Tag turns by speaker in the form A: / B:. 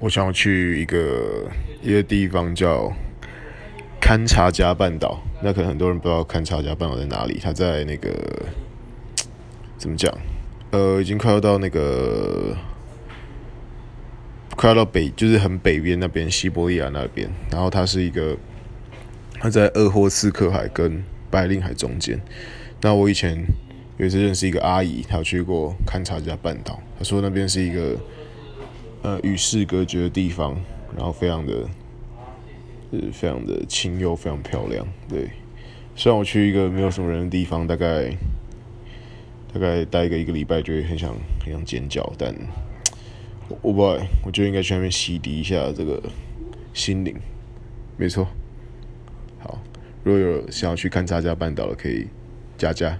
A: 我想要去一个一个地方叫堪察加半岛。那可能很多人不知道堪察加半岛在哪里，它在那个怎么讲？呃，已经快要到那个快要到北，就是很北边那边，西伯利亚那边。然后它是一个，它在鄂霍次克海跟白令海中间。那我以前有一次认识一个阿姨，她去过堪察加半岛，她说那边是一个。呃，与世隔绝的地方，然后非常的，是非常的清幽，非常漂亮。对，虽然我去一个没有什么人的地方，大概大概待个一个礼拜，就会很想很想尖叫。但我不知道，我觉得应该去那边洗涤一下这个心灵。没错。好，如果有想要去堪察加半岛的，可以加加。